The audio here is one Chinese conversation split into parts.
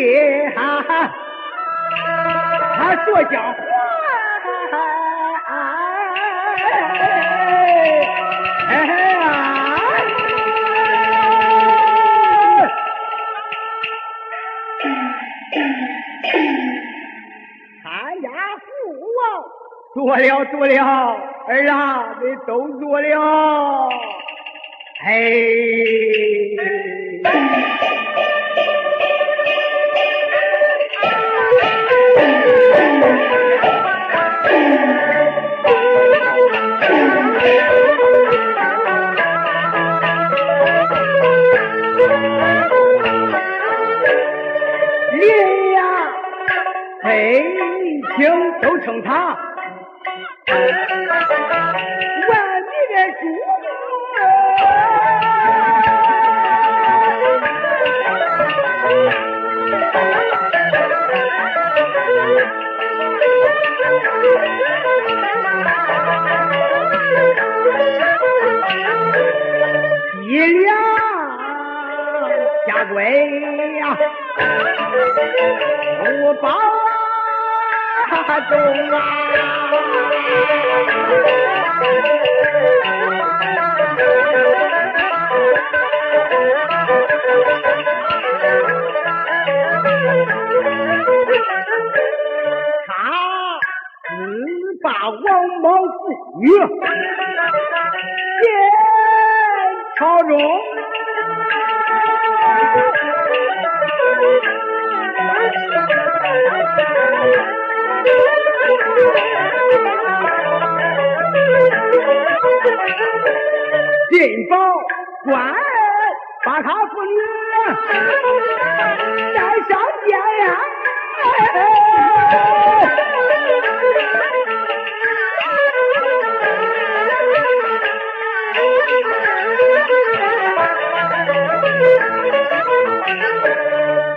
看平地，哈哈，他说讲话，哎呀，参加父王，做了做了，儿啊，你都做了，哎。北京都称他万里的主。一两下跪呀，我保啊中啊。他自把王莽父女见朝中。进宝官把他妇女带上殿呀。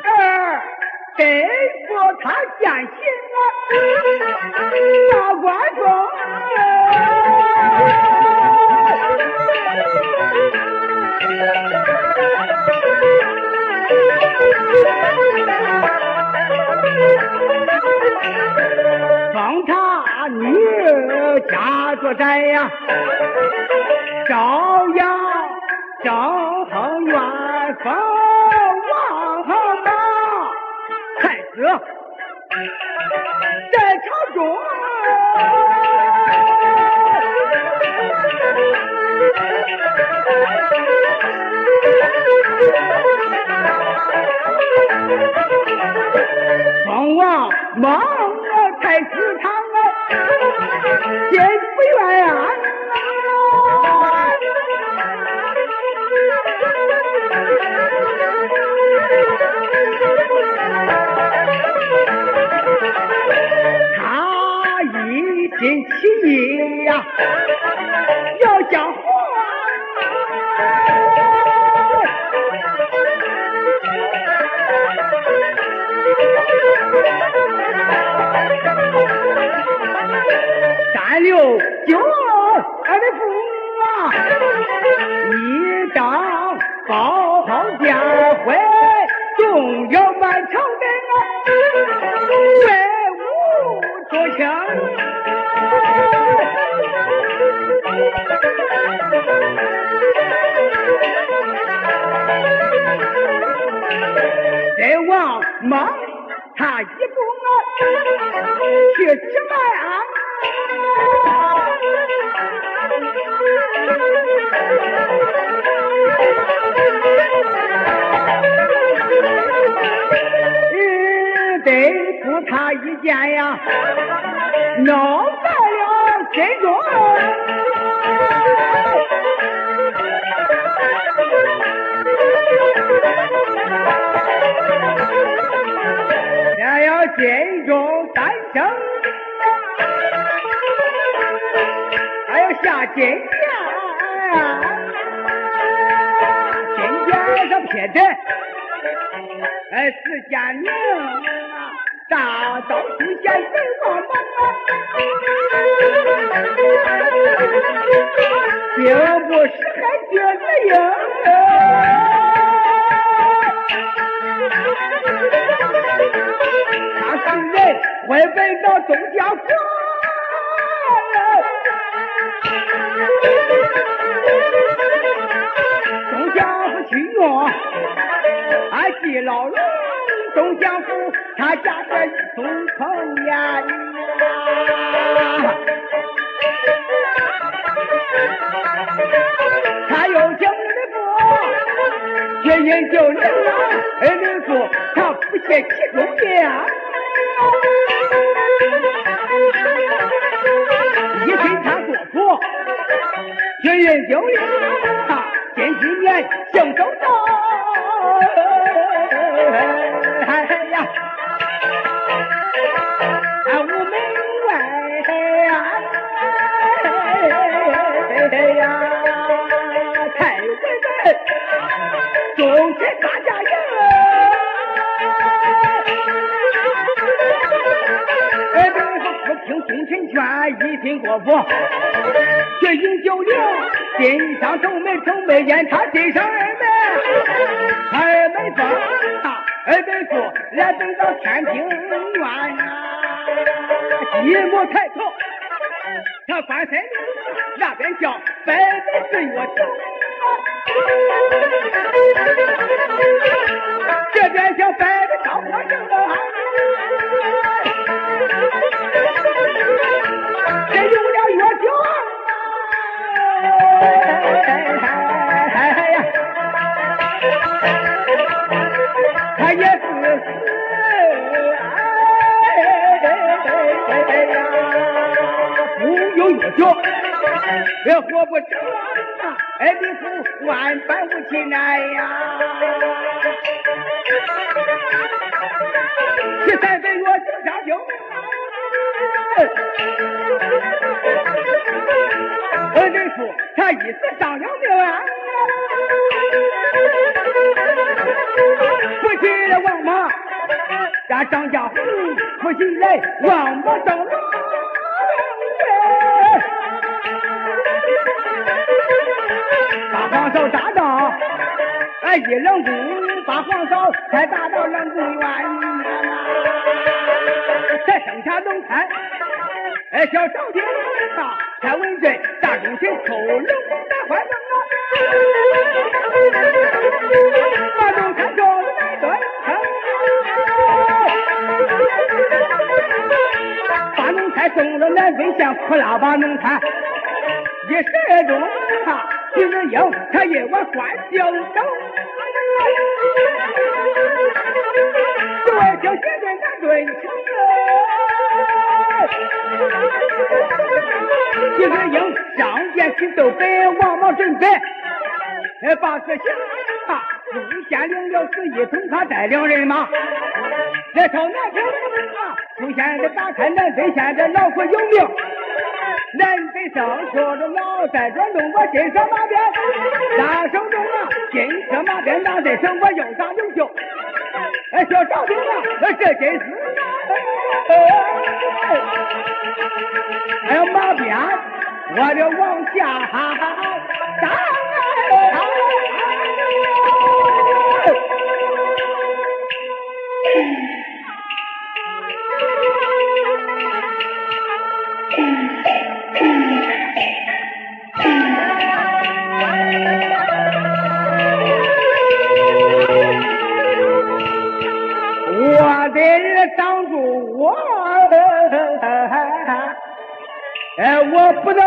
儿吩咐他践行啊，大官中。封他女家作宅呀，朝阳正横元封王莽太子，中。要讲话。三六九二的父啊，一当报号见会，动摇满朝廷啊，威武出清。去吃饭啊。嗯，得服他一件呀，金匾，金殿上撇的，哎，是家名。大刀出剑人王莽，并不是还缺个营。他上人会奔到东家府。老龙，东家府他家这一宗棚呀，他有叫你的父，却因叫你啊，哎，你父他不屑其中的。一身他做主，军人九零，近几年行走道。愿，一心过府，却饮酒令，心上皱眉，皱眉眼，他心上二门，二门风，二门富，来等到天庭院呐，一目抬头，他翻身那边叫百岁岁月亭，这边叫百岁高坡城啊。也活不成啊！哎，你父万般无情来呀，第三个月酒下酒。呃，人夫他一死上了命啊！不起了王马，让张家虎不起来，王马上龙。把黄嫂打到，哎，一冷宫，把黄嫂才打到冷宫院才剩下龙才。哎，小朝廷啊，才文俊大中臣扣龙大欢灯啊，把龙才叫了来对，把龙才送了南北县苦拉把龙才，一时中啊，徐人英他一碗关交手，就爱听学人难对情徐世英上殿去奏北，王莽准备，把这行啊，朱县领了十一统，他带领人马来朝南平啊。朱县的打开南北县的老虎有名，南北上说着老在这弄我金色马鞭，大声中啊金色马鞭拿在手，我又打又救。哎，小朝廷啊，这真是哎呀马鞭，我就往下打。我哎，我不能